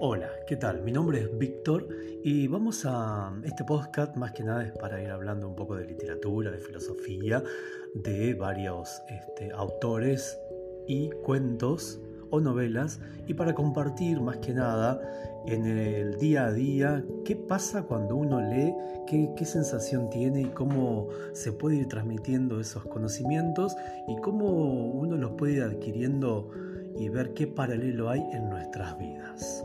Hola, ¿Qué tal? Mi nombre es Víctor y vamos a... Este podcast más que nada es para ir hablando un poco de literatura, de filosofía, de varios este, autores y cuentos o novelas y para compartir más que nada en el día a día qué pasa cuando uno lee, qué, qué sensación tiene y cómo se puede ir transmitiendo esos conocimientos y cómo uno los puede ir adquiriendo y ver qué paralelo hay en nuestras vidas.